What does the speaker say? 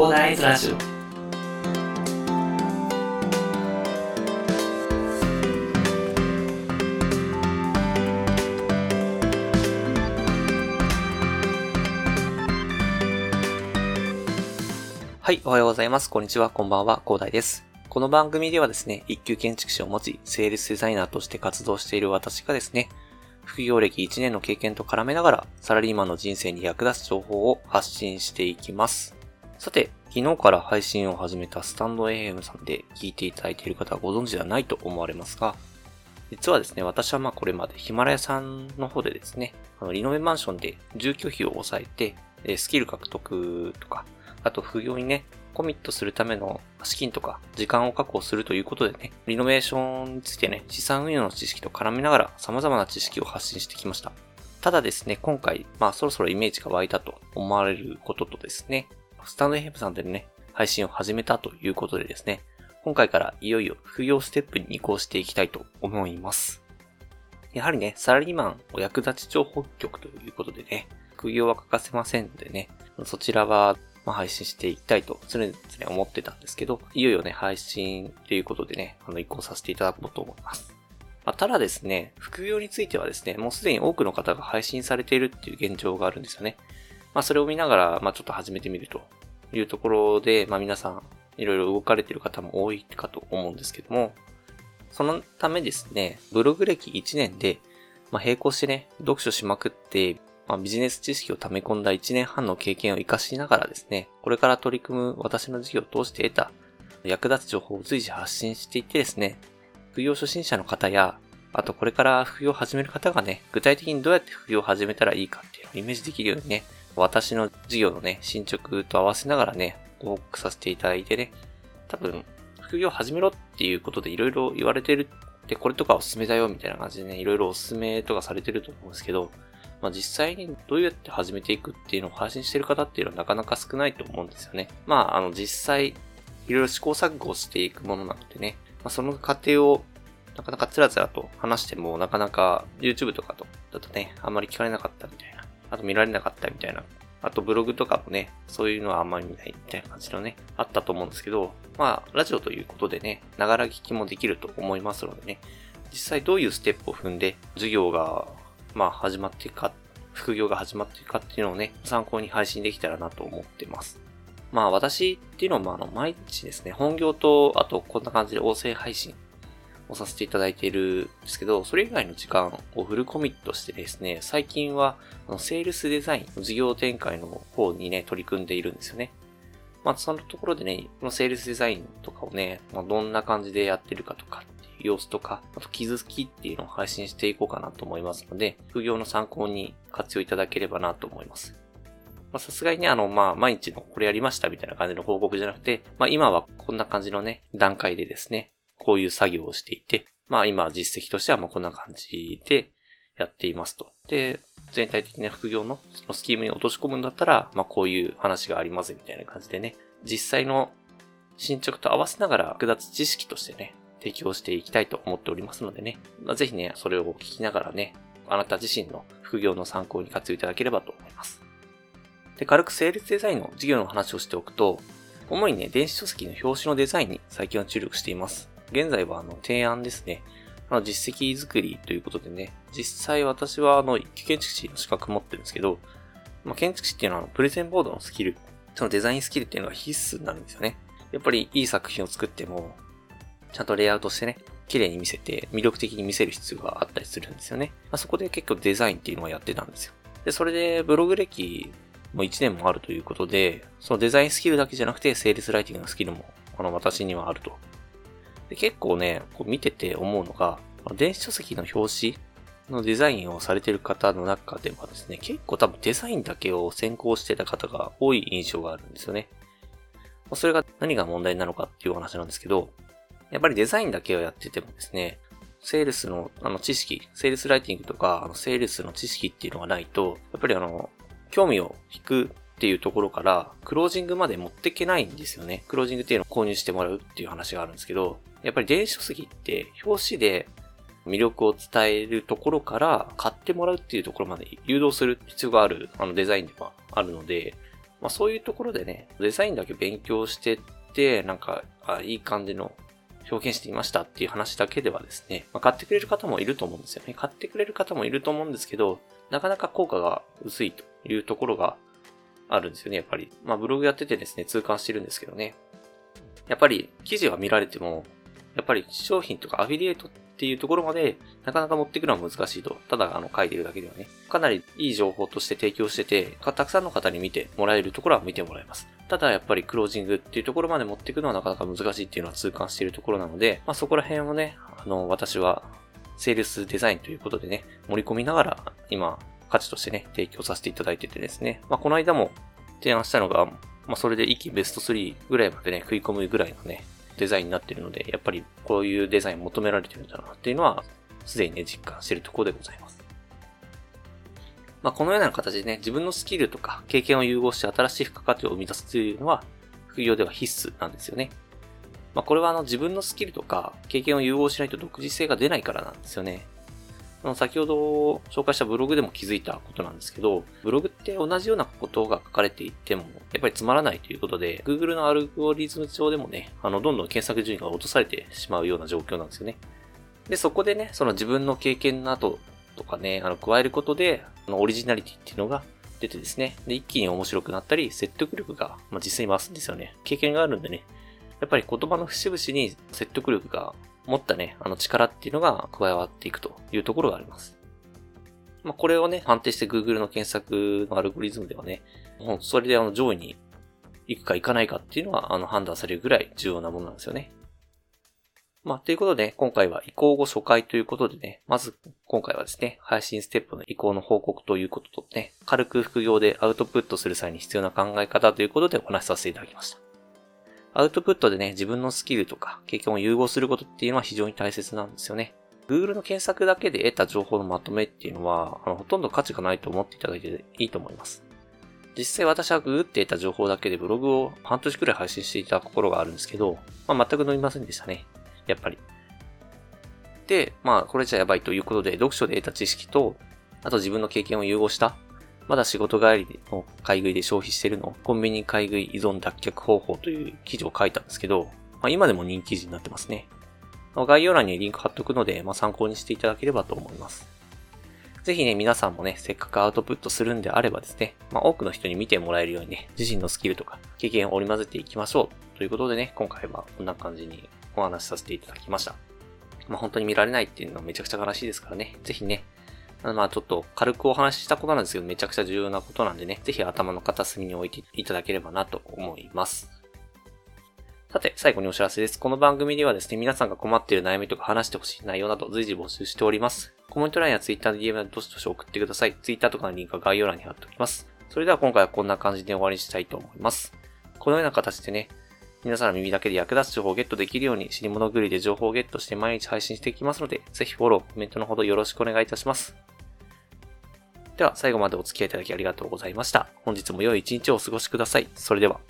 コーダーイズラジオはい、おはようございます。こんにちは、こんばんは、広大です。この番組ではですね、一級建築士を持ち、セールスデザイナーとして活動している私がですね、副業歴1年の経験と絡めながら、サラリーマンの人生に役立つ情報を発信していきます。さて、昨日から配信を始めたスタンド AM さんで聞いていただいている方はご存知ではないと思われますが、実はですね、私はまあこれまでヒマラヤさんの方でですね、あのリノベマンションで住居費を抑えて、スキル獲得とか、あと副業にね、コミットするための資金とか時間を確保するということでね、リノベーションについてね、資産運用の知識と絡めながら様々な知識を発信してきました。ただですね、今回、まあそろそろイメージが湧いたと思われることとですね、スタンドヘムさんでね、配信を始めたということでですね、今回からいよいよ副業ステップに移行していきたいと思います。やはりね、サラリーマンお役立ち情報局ということでね、副業は欠かせませんのでね、そちらはまあ、配信していきたいと常々思ってたんですけど、いよいよね、配信ということでね、あの、移行させていただこうと思います。まあ、ただですね、副業についてはですね、もうすでに多くの方が配信されているっていう現状があるんですよね。まあ、それを見ながら、まあ、ちょっと始めてみるというところで、まあ、皆さん、いろいろ動かれている方も多いかと思うんですけども、そのためですね、ブログ歴1年で、まあ、並行してね、読書しまくって、まあ、ビジネス知識を溜め込んだ1年半の経験を活かしながらですね、これから取り組む私の事業を通して得た役立つ情報を随時発信していってですね、副業初心者の方や、あとこれから副業を始める方がね、具体的にどうやって副業を始めたらいいかっていうのをイメージできるようにね、私の事業のね、進捗と合わせながらね、報告させていただいてね、多分、副業始めろっていうことでいろいろ言われてるって、これとかおすすめだよみたいな感じでね、いろいろおすすめとかされてると思うんですけど、まあ、実際にどうやって始めていくっていうのを配信してる方っていうのはなかなか少ないと思うんですよね。まあ、あの、実際、いろいろ試行錯誤していくものなのでね、まあ、その過程をなかなかつらつらと話しても、なかなか YouTube とかと、だとね、あんまり聞かれなかったみたいな。あと見られなかったみたいな。あとブログとかもね、そういうのはあんまり見ないみたいな感じのね、あったと思うんですけど、まあ、ラジオということでね、ながら聞きもできると思いますのでね、実際どういうステップを踏んで、授業がまあ始まっていくか、副業が始まっていくかっていうのをね、参考に配信できたらなと思ってます。まあ私っていうのは、あの、毎日ですね、本業と、あとこんな感じで音声配信をさせていただいているんですけど、それ以外の時間をフルコミットしてですね、最近は、あの、セールスデザインの事業展開の方にね、取り組んでいるんですよね。まあ、そのところでね、このセールスデザインとかをね、まあ、どんな感じでやってるかとかっていう様子とか、あと気づきっていうのを配信していこうかなと思いますので、副業の参考に活用いただければなと思います。まさすがにね、あの、まあ、毎日のこれやりましたみたいな感じの報告じゃなくて、まあ、今はこんな感じのね、段階でですね、こういう作業をしていて、まあ、今実績としてはもうこんな感じでやっていますと。で、全体的な副業のそのスキームに落とし込むんだったら、まあ、こういう話がありますみたいな感じでね、実際の進捗と合わせながら複雑知識としてね、提供していきたいと思っておりますのでね、まあ、ぜひね、それを聞きながらね、あなた自身の副業の参考に活用いただければと思います。で、軽くセールスデザインの事業の話をしておくと、主にね、電子書籍の表紙のデザインに最近は注力しています。現在はあの、提案ですね。あ、実績作りということでね、実際私はあの、一級建築士の資格持ってるんですけど、まあ、建築士っていうのはプレゼンボードのスキル、そのデザインスキルっていうのが必須になるんですよね。やっぱりいい作品を作っても、ちゃんとレイアウトしてね、綺麗に見せて、魅力的に見せる必要があったりするんですよね。まあ、そこで結構デザインっていうのをやってたんですよ。で、それでブログ歴も1年もあるということで、そのデザインスキルだけじゃなくて、セールスライティングのスキルも、この私にはあると。で結構ね、こう見てて思うのが、電子書籍の表紙のデザインをされてる方の中ではですね、結構多分デザインだけを先行してた方が多い印象があるんですよね。それが何が問題なのかっていう話なんですけど、やっぱりデザインだけをやっててもですね、セールスのあの知識、セールスライティングとか、あのセールスの知識っていうのがないと、やっぱりあの、興味を引くっていうところから、クロージングまで持っていけないんですよね。クロージングっていうのを購入してもらうっていう話があるんですけど、やっぱり電子書籍って表紙で魅力を伝えるところから買ってもらうっていうところまで誘導する必要があるあのデザインではあるので、まあそういうところでね、デザインだけ勉強してって、なんか、あいい感じの表現していましたっていう話だけではですね、まあ、買ってくれる方もいると思うんですよね。買ってくれる方もいると思うんですけど、なかなか効果が薄いというところがあるんですよね、やっぱり。まあブログやっててですね、痛感してるんですけどね。やっぱり記事は見られても、やっぱり商品とかアフィリエイトっていうところまでなかなか持ってくのは難しいと。ただあの書いてるだけではね。かなりいい情報として提供してて、たくさんの方に見てもらえるところは見てもらえます。ただやっぱりクロージングっていうところまで持っていくのはなかなか難しいっていうのは痛感しているところなので、まあそこら辺をね、あの、私はセールスデザインということでね、盛り込みながら今価値としてね、提供させていただいててですね。まあこの間も提案したのが、まあそれで一気ベスト3ぐらいまでね、食い込むぐらいのね、デザインになってるので、やっぱりこういうデザイン求められてるんだなっていうのは、すでにね、実感してるところでございます。まあ、このような形でね、自分のスキルとか経験を融合して新しい付加価値を生み出すというのは、副業では必須なんですよね。まあ、これはあの自分のスキルとか経験を融合しないと独自性が出ないからなんですよね。先ほど紹介したブログでも気づいたことなんですけど、ブログって同じようなことが書かれていても、やっぱりつまらないということで、Google のアルゴリズム上でもね、あの、どんどん検索順位が落とされてしまうような状況なんですよね。で、そこでね、その自分の経験などとかね、あの、加えることで、あの、オリジナリティっていうのが出てですね、で、一気に面白くなったり、説得力が、まあ、実際に増すんですよね。経験があるんでね、やっぱり言葉の節々に説得力が持ったね、あの力っていうのが加わっていくというところがあります。まあ、これをね、判定して Google の検索のアルゴリズムではね、もうそれであの上位に行くか行かないかっていうのはあの判断されるぐらい重要なものなんですよね。まあ、ということで、今回は移行後初回ということでね、まず今回はですね、配信ステップの移行の報告ということとね、軽く副業でアウトプットする際に必要な考え方ということでお話しさせていただきました。アウトプットでね、自分のスキルとか経験を融合することっていうのは非常に大切なんですよね。Google の検索だけで得た情報のまとめっていうのは、あのほとんど価値がないと思っていただいていいと思います。実際私はググって得た情報だけでブログを半年くらい配信していたところがあるんですけど、まあ、全く伸びませんでしたね。やっぱり。で、まあ、これじゃやばいということで、読書で得た知識と、あと自分の経験を融合したまだ仕事帰りの買い食いで消費してるの、コンビニ買い食い依存脱却方法という記事を書いたんですけど、まあ、今でも人気記事になってますね。概要欄にリンク貼っとくので、まあ、参考にしていただければと思います。ぜひね、皆さんもね、せっかくアウトプットするんであればですね、まあ、多くの人に見てもらえるようにね、自身のスキルとか経験を織り交ぜていきましょう。ということでね、今回はこんな感じにお話しさせていただきました。まあ、本当に見られないっていうのはめちゃくちゃ悲しいですからね、ぜひね、まあちょっと軽くお話ししたことなんですけど、めちゃくちゃ重要なことなんでね、ぜひ頭の片隅に置いていただければなと思います。さて、最後にお知らせです。この番組ではですね、皆さんが困っている悩みとか話してほしい内容など随時募集しております。コメント欄や Twitter で DM でどしどし送ってください。Twitter とかのリンクは概要欄に貼っておきます。それでは今回はこんな感じで終わりにしたいと思います。このような形でね、皆さんの耳だけで役立つ情報をゲットできるように、死に物狂いで情報をゲットして毎日配信していきますので、ぜひフォロー、コメントのほどよろしくお願いいたします。では、最後までお付き合いいただきありがとうございました。本日も良い一日をお過ごしください。それでは。